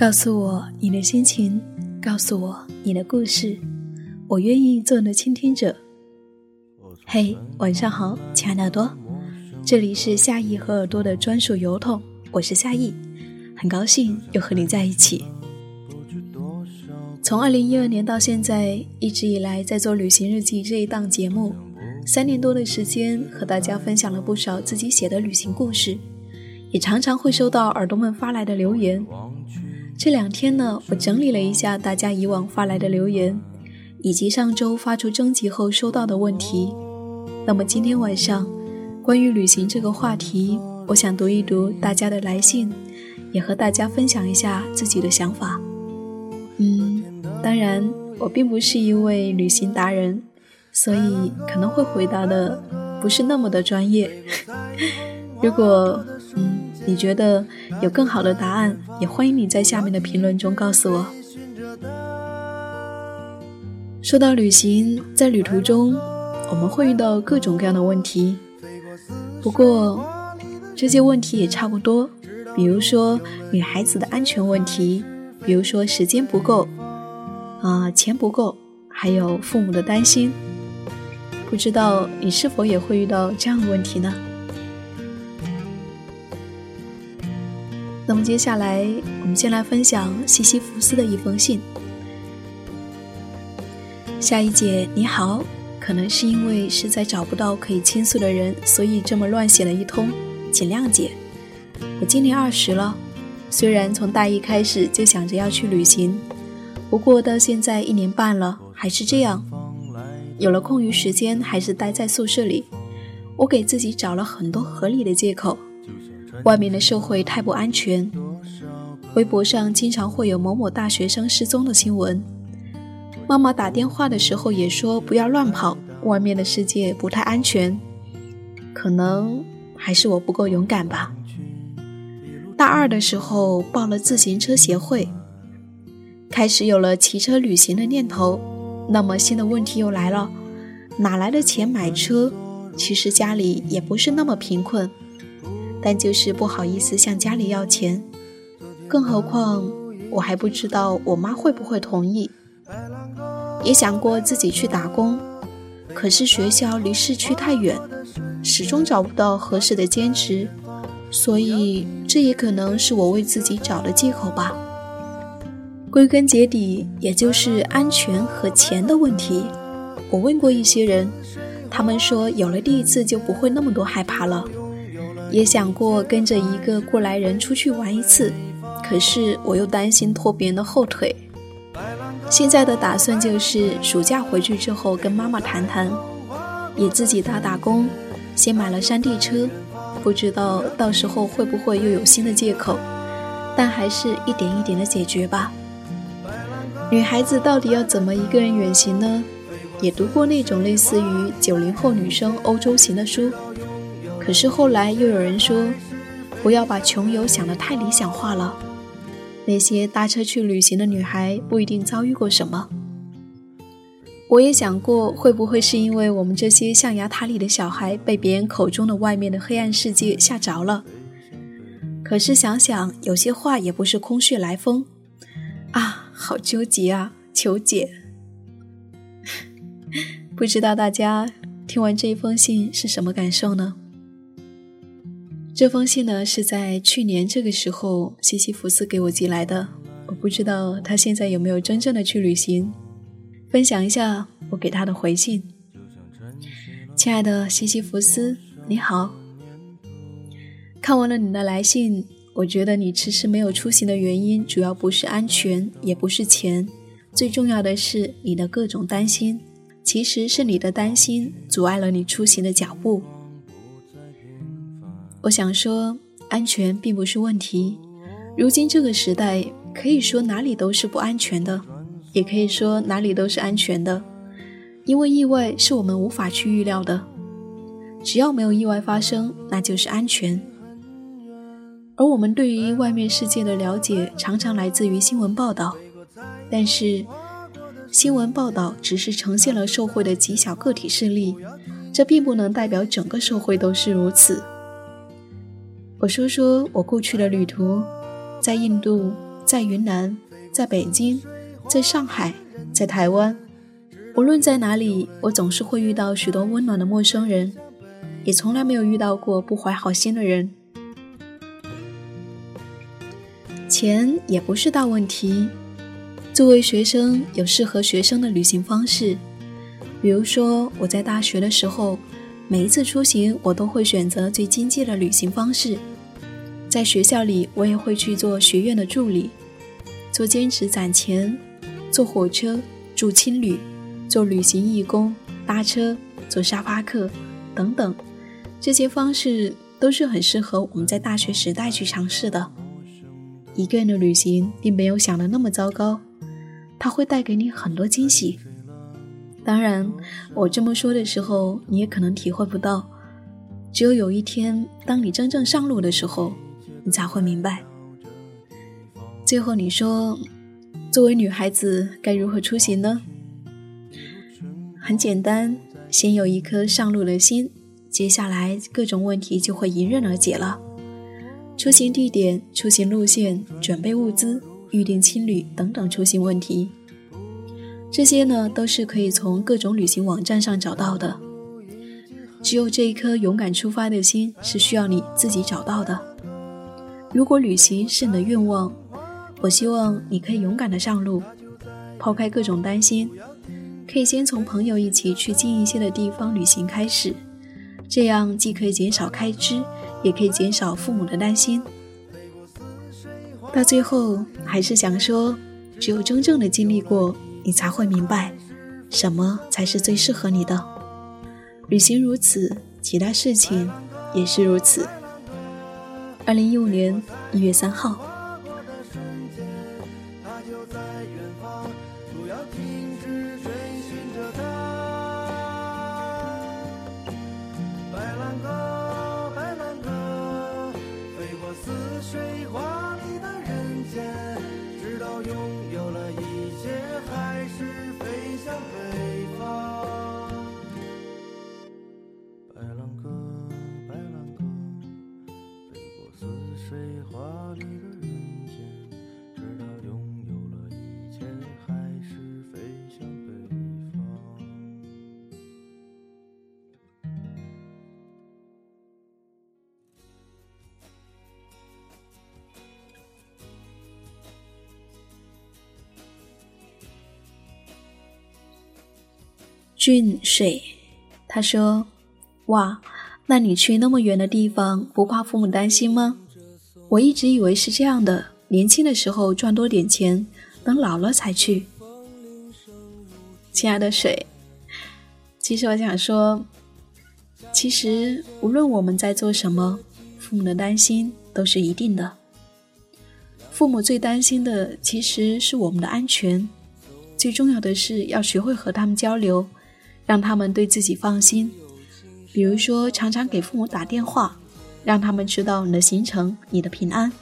告诉我你的心情，告诉我你的故事，我愿意做你的倾听者。嘿，晚上好，亲爱的耳朵，这里是夏意和耳朵的专属邮筒，我是夏意，很高兴又和你在一起。从二零一二年到现在，一直以来在做旅行日记这一档节目，三年多的时间，和大家分享了不少自己写的旅行故事，也常常会收到耳朵们发来的留言。这两天呢，我整理了一下大家以往发来的留言，以及上周发出征集后收到的问题。那么今天晚上，关于旅行这个话题，我想读一读大家的来信，也和大家分享一下自己的想法。嗯，当然，我并不是一位旅行达人，所以可能会回答的不是那么的专业。如果。你觉得有更好的答案，也欢迎你在下面的评论中告诉我。说到旅行，在旅途中我们会遇到各种各样的问题，不过这些问题也差不多，比如说女孩子的安全问题，比如说时间不够，啊，钱不够，还有父母的担心。不知道你是否也会遇到这样的问题呢？那么接下来，我们先来分享西西弗斯的一封信。夏一姐你好，可能是因为实在找不到可以倾诉的人，所以这么乱写了一通，请谅解。我今年二十了，虽然从大一开始就想着要去旅行，不过到现在一年半了，还是这样。有了空余时间，还是待在宿舍里。我给自己找了很多合理的借口。外面的社会太不安全，微博上经常会有某某大学生失踪的新闻。妈妈打电话的时候也说不要乱跑，外面的世界不太安全。可能还是我不够勇敢吧。大二的时候报了自行车协会，开始有了骑车旅行的念头。那么新的问题又来了，哪来的钱买车？其实家里也不是那么贫困。但就是不好意思向家里要钱，更何况我还不知道我妈会不会同意。也想过自己去打工，可是学校离市区太远，始终找不到合适的兼职，所以这也可能是我为自己找的借口吧。归根结底，也就是安全和钱的问题。我问过一些人，他们说有了第一次就不会那么多害怕了。也想过跟着一个过来人出去玩一次，可是我又担心拖别人的后腿。现在的打算就是暑假回去之后跟妈妈谈谈，也自己打打工，先买了山地车，不知道到时候会不会又有新的借口，但还是一点一点的解决吧。女孩子到底要怎么一个人远行呢？也读过那种类似于九零后女生欧洲行的书。可是后来又有人说，不要把穷游想得太理想化了。那些搭车去旅行的女孩不一定遭遇过什么。我也想过，会不会是因为我们这些象牙塔里的小孩被别人口中的外面的黑暗世界吓着了？可是想想，有些话也不是空穴来风啊，好纠结啊！求解。不知道大家听完这一封信是什么感受呢？这封信呢，是在去年这个时候西西弗斯给我寄来的。我不知道他现在有没有真正的去旅行。分享一下我给他的回信。亲爱的西西弗斯，你好。看完了你的来信，我觉得你迟迟没有出行的原因，主要不是安全，也不是钱，最重要的是你的各种担心。其实是你的担心阻碍了你出行的脚步。我想说，安全并不是问题。如今这个时代，可以说哪里都是不安全的，也可以说哪里都是安全的。因为意外是我们无法去预料的，只要没有意外发生，那就是安全。而我们对于外面世界的了解，常常来自于新闻报道，但是新闻报道只是呈现了社会的极小个体事例，这并不能代表整个社会都是如此。我说说我过去的旅途，在印度，在云南，在北京，在上海，在台湾，无论在哪里，我总是会遇到许多温暖的陌生人，也从来没有遇到过不怀好心的人。钱也不是大问题。作为学生，有适合学生的旅行方式，比如说我在大学的时候，每一次出行我都会选择最经济的旅行方式。在学校里，我也会去做学院的助理，做兼职攒钱，坐火车住青旅，做旅行义工，搭车做沙发客等等，这些方式都是很适合我们在大学时代去尝试的。一个人的旅行并没有想的那么糟糕，它会带给你很多惊喜。当然，我这么说的时候，你也可能体会不到。只有有一天，当你真正上路的时候，你才会明白。最后，你说，作为女孩子该如何出行呢？很简单，先有一颗上路的心，接下来各种问题就会迎刃而解了。出行地点、出行路线、准备物资、预订青旅等等出行问题，这些呢都是可以从各种旅行网站上找到的。只有这一颗勇敢出发的心是需要你自己找到的。如果旅行是你的愿望，我希望你可以勇敢的上路，抛开各种担心，可以先从朋友一起去近一些的地方旅行开始，这样既可以减少开支。也可以减少父母的担心。到最后，还是想说，只有真正的经历过，你才会明白，什么才是最适合你的。旅行如此，其他事情也是如此。二零一五年一月三号。不要停止追寻这份俊水，他说：“哇，那你去那么远的地方，不怕父母担心吗？我一直以为是这样的，年轻的时候赚多点钱，等老了才去。”亲爱的水，其实我想说，其实无论我们在做什么，父母的担心都是一定的。父母最担心的其实是我们的安全，最重要的是要学会和他们交流。让他们对自己放心，比如说常常给父母打电话，让他们知道你的行程、你的平安。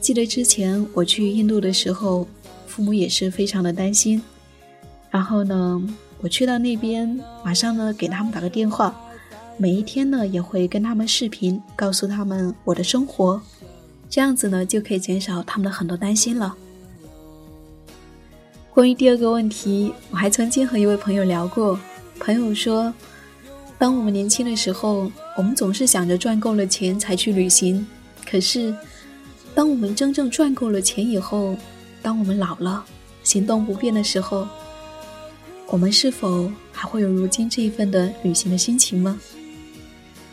记得之前我去印度的时候，父母也是非常的担心。然后呢，我去到那边，马上呢给他们打个电话，每一天呢也会跟他们视频，告诉他们我的生活，这样子呢就可以减少他们的很多担心了。关于第二个问题，我还曾经和一位朋友聊过。朋友说，当我们年轻的时候，我们总是想着赚够了钱才去旅行。可是，当我们真正赚够了钱以后，当我们老了，行动不便的时候，我们是否还会有如今这一份的旅行的心情吗？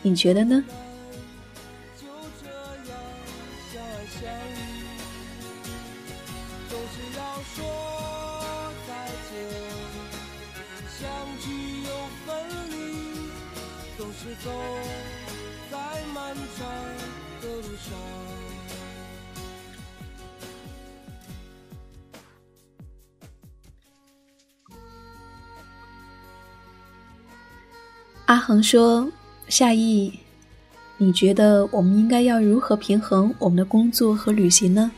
你觉得呢？走在漫长的路上阿恒说：“夏意，你觉得我们应该要如何平衡我们的工作和旅行呢？”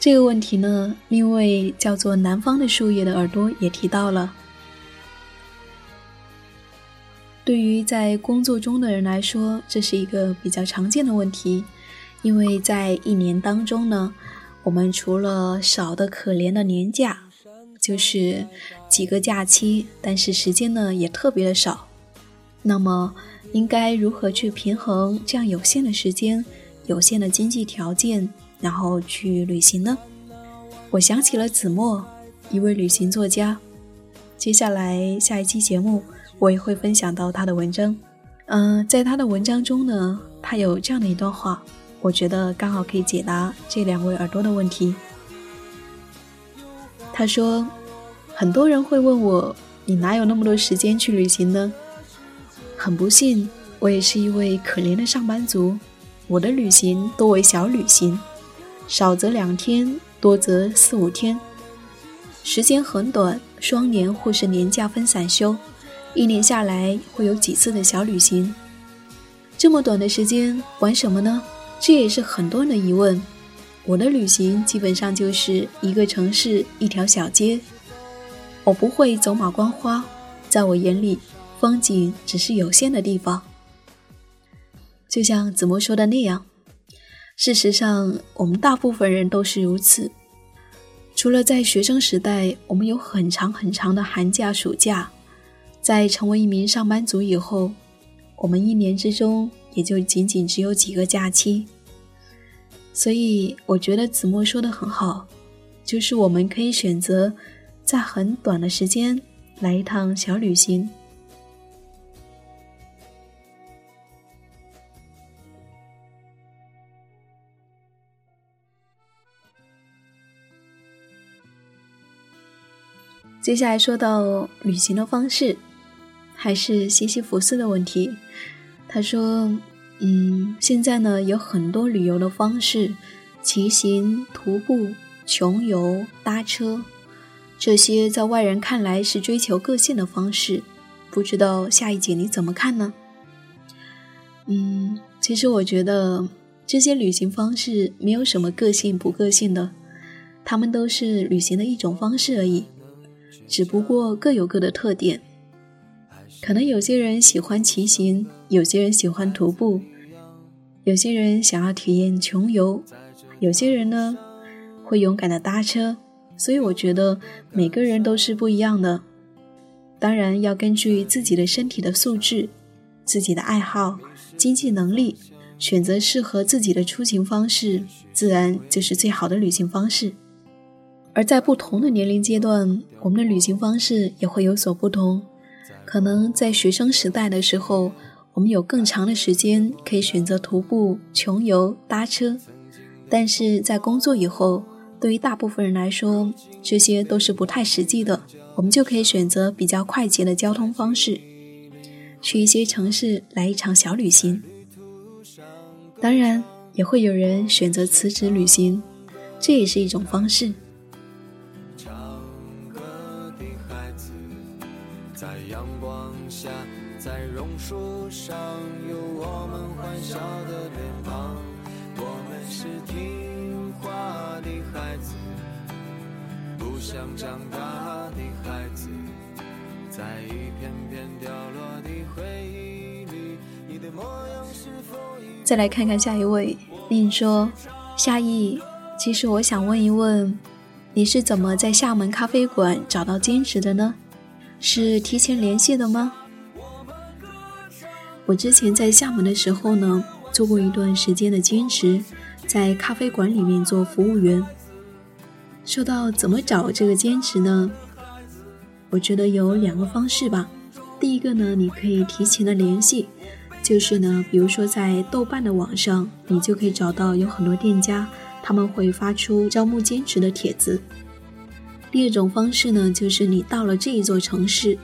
这个问题呢，另一位叫做“南方的树叶”的耳朵也提到了。对于在工作中的人来说，这是一个比较常见的问题，因为在一年当中呢，我们除了少的可怜的年假，就是几个假期，但是时间呢也特别的少。那么，应该如何去平衡这样有限的时间、有限的经济条件，然后去旅行呢？我想起了子墨，一位旅行作家。接下来下一期节目，我也会分享到他的文章。嗯，在他的文章中呢，他有这样的一段话。我觉得刚好可以解答这两位耳朵的问题。他说：“很多人会问我，你哪有那么多时间去旅行呢？”很不幸，我也是一位可怜的上班族。我的旅行多为小旅行，少则两天，多则四五天，时间很短，双年或是年假分散休，一年下来会有几次的小旅行。这么短的时间玩什么呢？这也是很多人的疑问。我的旅行基本上就是一个城市一条小街，我不会走马观花。在我眼里，风景只是有限的地方。就像子墨说的那样，事实上，我们大部分人都是如此。除了在学生时代，我们有很长很长的寒假、暑假，在成为一名上班族以后，我们一年之中。也就仅仅只有几个假期，所以我觉得子墨说的很好，就是我们可以选择在很短的时间来一趟小旅行。接下来说到旅行的方式，还是西西弗斯的问题。他说：“嗯，现在呢有很多旅游的方式，骑行、徒步、穷游、搭车，这些在外人看来是追求个性的方式。不知道下一节你怎么看呢？”嗯，其实我觉得这些旅行方式没有什么个性不个性的，他们都是旅行的一种方式而已，只不过各有各的特点。可能有些人喜欢骑行，有些人喜欢徒步，有些人想要体验穷游，有些人呢会勇敢的搭车。所以我觉得每个人都是不一样的。当然要根据自己的身体的素质、自己的爱好、经济能力，选择适合自己的出行方式，自然就是最好的旅行方式。而在不同的年龄阶段，我们的旅行方式也会有所不同。可能在学生时代的时候，我们有更长的时间可以选择徒步、穷游、搭车，但是在工作以后，对于大部分人来说，这些都是不太实际的。我们就可以选择比较快捷的交通方式，去一些城市来一场小旅行。当然，也会有人选择辞职旅行，这也是一种方式。树上有我们欢笑的脸庞，我们是听话的孩子，不想长大的孩子，在一片片掉落的回忆里，你的模样是否再来看看下一位，令说：“夏意，其实我想问一问，你是怎么在厦门咖啡馆找到兼职的呢？是提前联系的吗？我之前在厦门的时候呢，做过一段时间的兼职，在咖啡馆里面做服务员。”说到怎么找这个兼职呢？我觉得有两个方式吧。第一个呢，你可以提前的联系，就是呢，比如说在豆瓣的网上，你就可以找到有很多店家，他们会发出招募兼职的帖子。第二种方式呢，就是你到了这一座城市，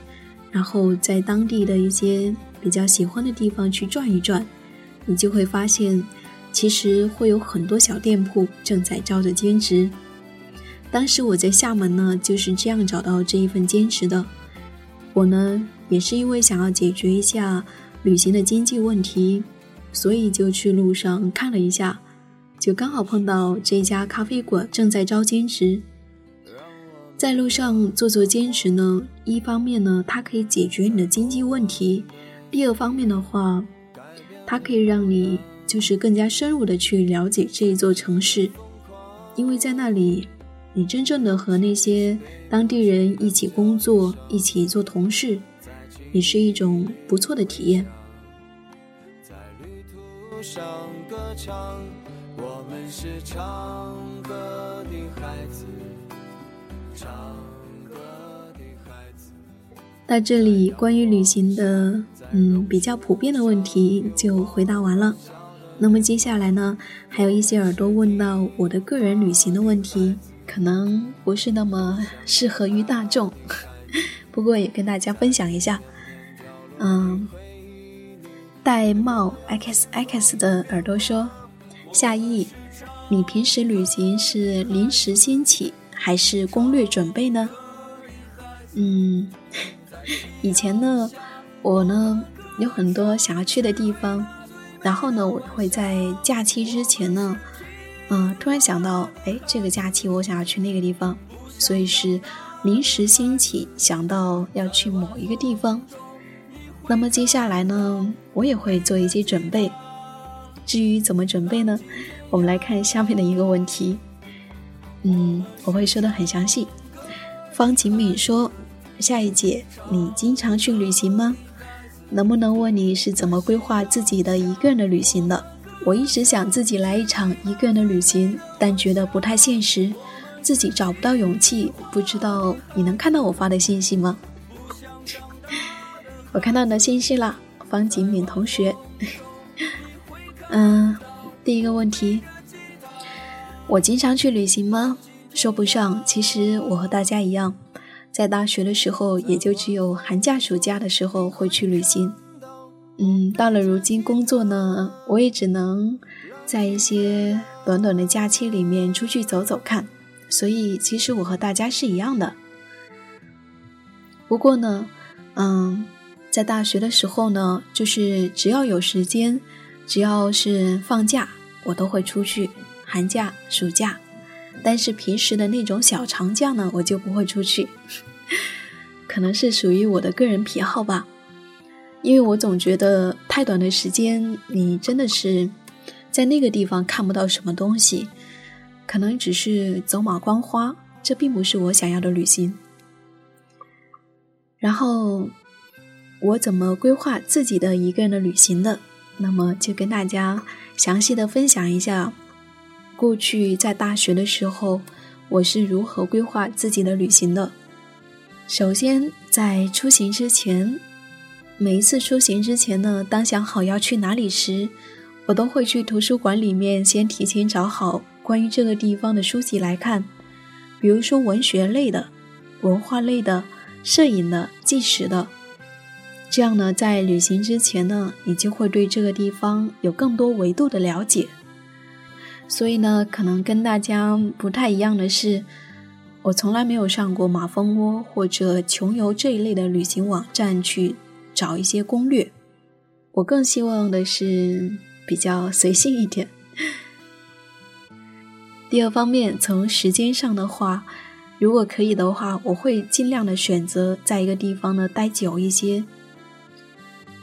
然后在当地的一些比较喜欢的地方去转一转，你就会发现，其实会有很多小店铺正在招着兼职。当时我在厦门呢，就是这样找到这一份兼职的。我呢，也是因为想要解决一下旅行的经济问题，所以就去路上看了一下，就刚好碰到这家咖啡馆正在招兼职。在路上做做兼职呢，一方面呢，它可以解决你的经济问题；第二方面的话，它可以让你就是更加深入的去了解这一座城市。因为在那里，你真正的和那些当地人一起工作，一起做同事，也是一种不错的体验。在旅途上歌唱，我们是唱歌的孩子，唱歌的孩子。到这里，关于旅行的，嗯，比较普遍的问题就回答完了。那么接下来呢，还有一些耳朵问到我的个人旅行的问题，可能不是那么适合于大众，不过也跟大家分享一下。嗯，戴帽 x x 的耳朵说：“夏意，你平时旅行是临时兴起还是攻略准备呢？”嗯，以前呢，我呢有很多想要去的地方。然后呢，我会在假期之前呢，嗯，突然想到，哎，这个假期我想要去那个地方，所以是临时兴起想到要去某一个地方。那么接下来呢，我也会做一些准备。至于怎么准备呢？我们来看下面的一个问题。嗯，我会说的很详细。方景敏说：“下一节，你经常去旅行吗？”能不能问你是怎么规划自己的一个人的旅行的？我一直想自己来一场一个人的旅行，但觉得不太现实，自己找不到勇气。不知道你能看到我发的信息吗？我看到你的信息了，方景敏同学。嗯，第一个问题，我经常去旅行吗？说不上，其实我和大家一样。在大学的时候，也就只有寒假、暑假的时候会去旅行。嗯，到了如今工作呢，我也只能在一些短短的假期里面出去走走看。所以，其实我和大家是一样的。不过呢，嗯，在大学的时候呢，就是只要有时间，只要是放假，我都会出去。寒假、暑假。但是平时的那种小长假呢，我就不会出去，可能是属于我的个人癖好吧。因为我总觉得太短的时间，你真的是在那个地方看不到什么东西，可能只是走马观花，这并不是我想要的旅行。然后我怎么规划自己的一个人的旅行的？那么就跟大家详细的分享一下。过去在大学的时候，我是如何规划自己的旅行的？首先，在出行之前，每一次出行之前呢，当想好要去哪里时，我都会去图书馆里面先提前找好关于这个地方的书籍来看，比如说文学类的、文化类的、摄影的、纪实的。这样呢，在旅行之前呢，你就会对这个地方有更多维度的了解。所以呢，可能跟大家不太一样的是，我从来没有上过马蜂窝或者穷游这一类的旅行网站去找一些攻略。我更希望的是比较随性一点。第二方面，从时间上的话，如果可以的话，我会尽量的选择在一个地方呢待久一些，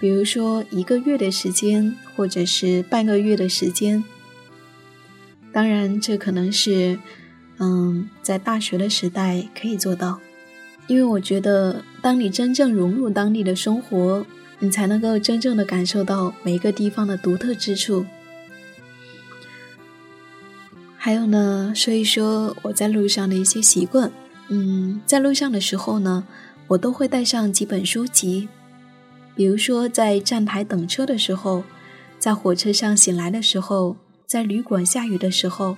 比如说一个月的时间，或者是半个月的时间。当然，这可能是，嗯，在大学的时代可以做到，因为我觉得，当你真正融入当地的生活，你才能够真正的感受到每一个地方的独特之处。还有呢，说一说我在路上的一些习惯。嗯，在路上的时候呢，我都会带上几本书籍，比如说在站台等车的时候，在火车上醒来的时候。在旅馆下雨的时候，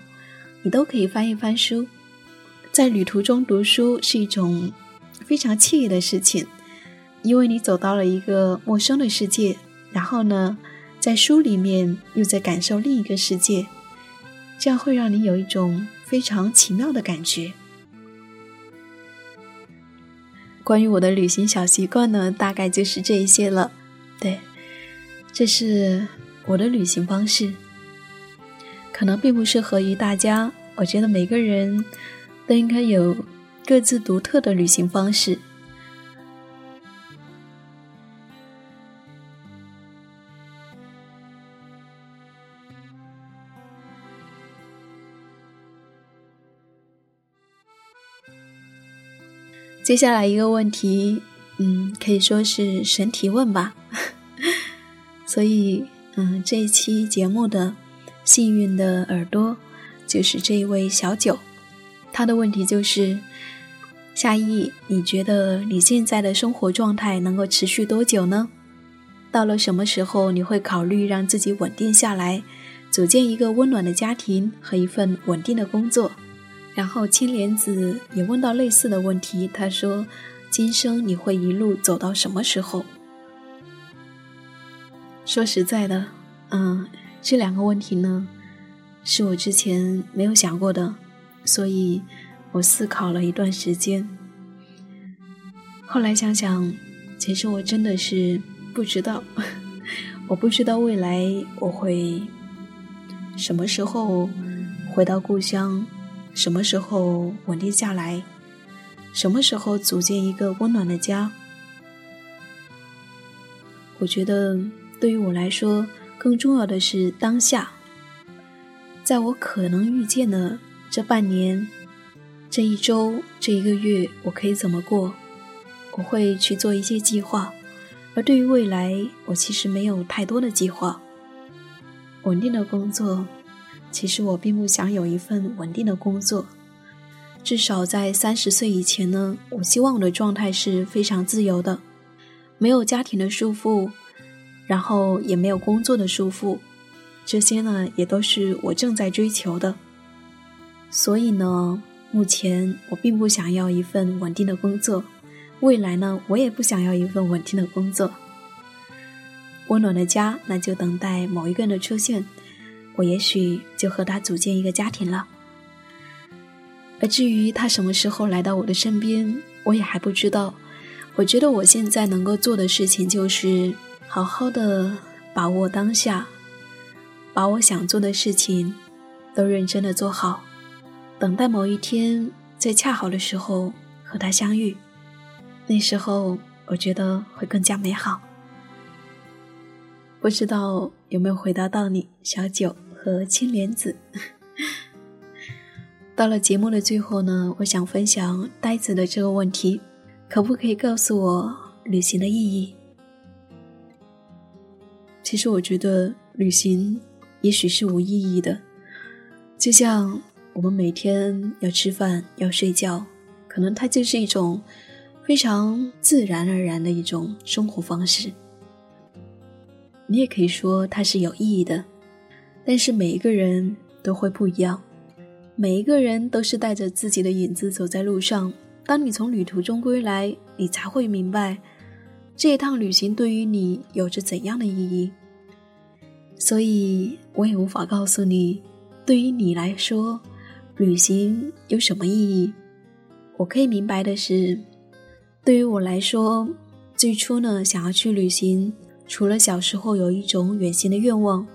你都可以翻一翻书。在旅途中读书是一种非常惬意的事情，因为你走到了一个陌生的世界，然后呢，在书里面又在感受另一个世界，这样会让你有一种非常奇妙的感觉。关于我的旅行小习惯呢，大概就是这一些了。对，这是我的旅行方式。可能并不适合于大家，我觉得每个人都应该有各自独特的旅行方式。接下来一个问题嗯可以说是神提问吧。所以嗯这一期节目的幸运的耳朵就是这一位小九，他的问题就是：夏意，你觉得你现在的生活状态能够持续多久呢？到了什么时候你会考虑让自己稳定下来，组建一个温暖的家庭和一份稳定的工作？然后青莲子也问到类似的问题，他说：“今生你会一路走到什么时候？”说实在的，嗯，这两个问题呢，是我之前没有想过的，所以我思考了一段时间。后来想想，其实我真的是。不知道，我不知道未来我会什么时候回到故乡，什么时候稳定下来，什么时候组建一个温暖的家。我觉得对于我来说，更重要的是当下，在我可能预见的这半年、这一周、这一个月，我可以怎么过？我会去做一些计划。而对于未来，我其实没有太多的计划。稳定的工作，其实我并不想有一份稳定的工作。至少在三十岁以前呢，我希望我的状态是非常自由的，没有家庭的束缚，然后也没有工作的束缚。这些呢，也都是我正在追求的。所以呢，目前我并不想要一份稳定的工作。未来呢，我也不想要一份稳定的工作，温暖的家，那就等待某一个人的出现，我也许就和他组建一个家庭了。而至于他什么时候来到我的身边，我也还不知道。我觉得我现在能够做的事情就是好好的把握当下，把我想做的事情都认真的做好，等待某一天在恰好的时候和他相遇。那时候，我觉得会更加美好。不知道有没有回答到你，小九和青莲子。到了节目的最后呢，我想分享呆子的这个问题：可不可以告诉我旅行的意义？其实我觉得旅行也许是无意义的，就像我们每天要吃饭、要睡觉，可能它就是一种。非常自然而然的一种生活方式，你也可以说它是有意义的，但是每一个人都会不一样，每一个人都是带着自己的影子走在路上。当你从旅途中归来，你才会明白这一趟旅行对于你有着怎样的意义。所以，我也无法告诉你，对于你来说，旅行有什么意义。我可以明白的是。对于我来说，最初呢，想要去旅行，除了小时候有一种远行的愿望，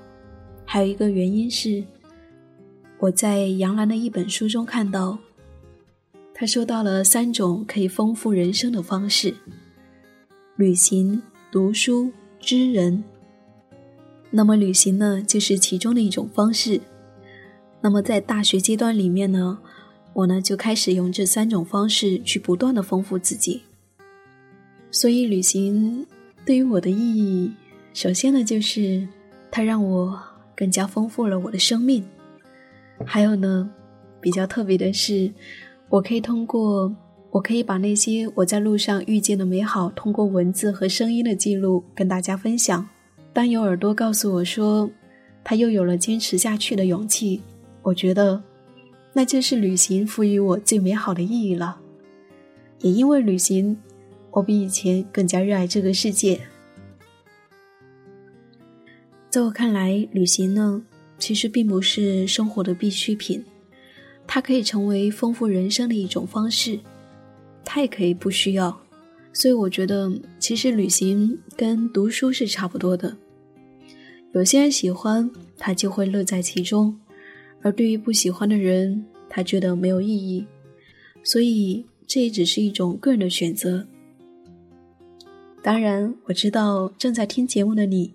还有一个原因是，我在杨澜的一本书中看到，他说到了三种可以丰富人生的方式：旅行、读书、知人。那么旅行呢，就是其中的一种方式。那么在大学阶段里面呢，我呢就开始用这三种方式去不断的丰富自己。所以，旅行对于我的意义，首先呢，就是它让我更加丰富了我的生命。还有呢，比较特别的是，我可以通过，我可以把那些我在路上遇见的美好，通过文字和声音的记录跟大家分享。当有耳朵告诉我说，他又有了坚持下去的勇气，我觉得，那就是旅行赋予我最美好的意义了。也因为旅行。我比以前更加热爱这个世界。在我看来，旅行呢，其实并不是生活的必需品，它可以成为丰富人生的一种方式，它也可以不需要。所以，我觉得其实旅行跟读书是差不多的。有些人喜欢，他就会乐在其中；而对于不喜欢的人，他觉得没有意义。所以，这也只是一种个人的选择。当然，我知道正在听节目的你，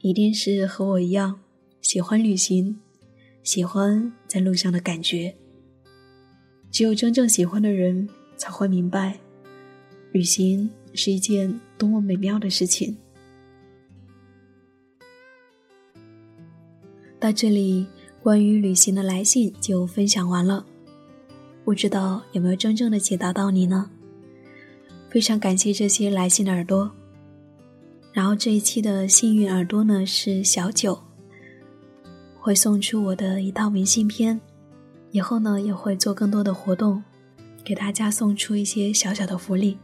一定是和我一样喜欢旅行，喜欢在路上的感觉。只有真正喜欢的人才会明白，旅行是一件多么美妙的事情。到这里，关于旅行的来信就分享完了。不知道有没有真正的解答到你呢？非常感谢这些来信的耳朵。然后这一期的幸运耳朵呢是小九，会送出我的一套明信片，以后呢也会做更多的活动，给大家送出一些小小的福利。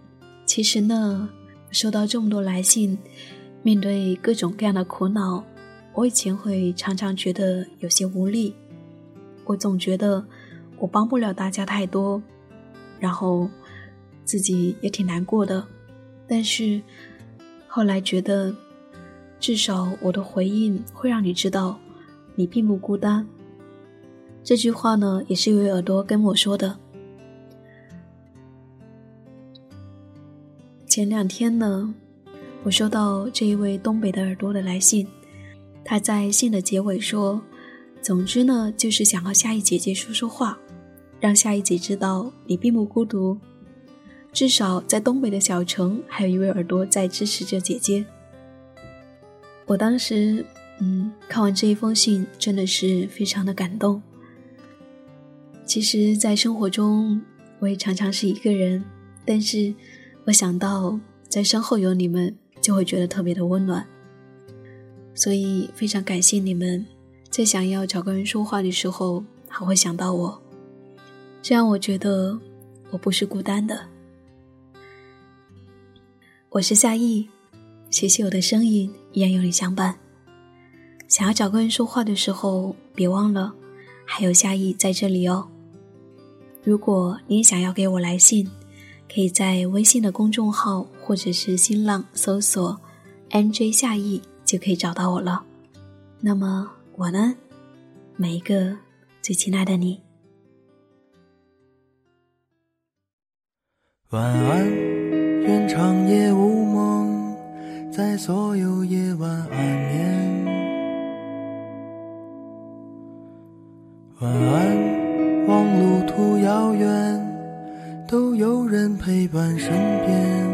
其实呢，收到这么多来信，面对各种各样的苦恼，我以前会常常觉得有些无力，我总觉得我帮不了大家太多，然后自己也挺难过的，但是。后来觉得，至少我的回应会让你知道，你并不孤单。这句话呢，也是一位耳朵跟我说的。前两天呢，我收到这一位东北的耳朵的来信，他在信的结尾说：“总之呢，就是想和夏意姐姐说说话，让夏意姐知道你并不孤独。”至少在东北的小城，还有一位耳朵在支持着姐姐。我当时，嗯，看完这一封信，真的是非常的感动。其实，在生活中，我也常常是一个人，但是我想到在身后有你们，就会觉得特别的温暖。所以，非常感谢你们，在想要找个人说话的时候，还会想到我，这样我觉得我不是孤单的。我是夏意，谢谢我的声音依然有你相伴。想要找个人说话的时候，别忘了还有夏意在这里哦。如果你也想要给我来信，可以在微信的公众号或者是新浪搜索 “nj 夏意”就可以找到我了。那么晚安，每一个最亲爱的你。晚安。愿长夜无梦，在所有夜晚安眠。晚安，望路途遥远，都有人陪伴身边。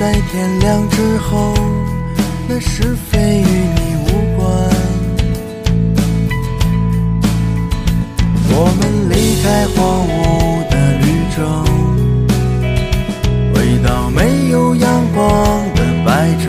在天亮之后，那是非与你无关。我们离开荒芜的旅程，回到没有阳光的白昼。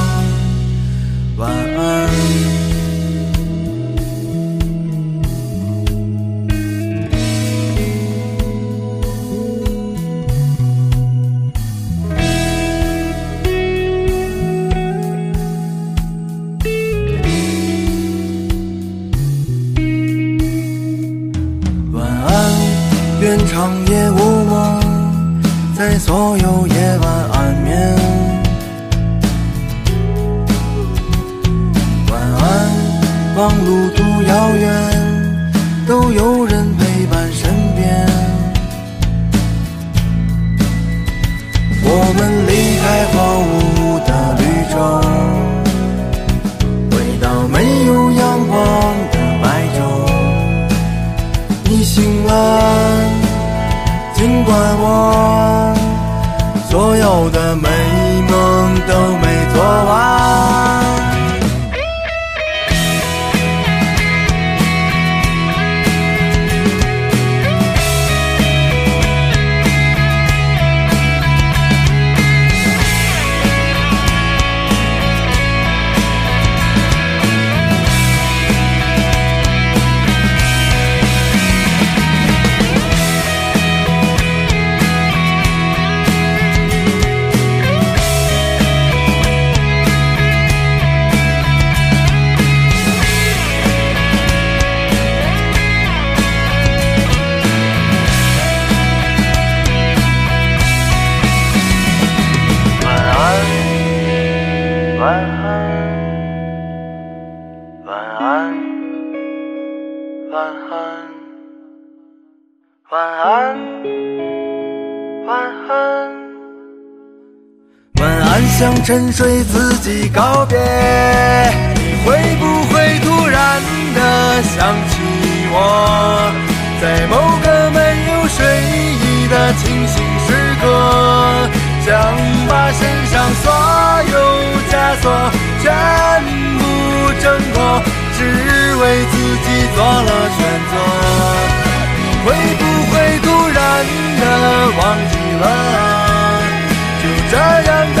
沉睡自己告别。你会不会突然的想起我，在某个没有睡意的清醒时刻，想把身上所有枷锁全部挣脱，只为自己做了选择。会不会突然的忘记了？就这样的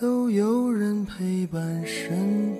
都有人陪伴身边。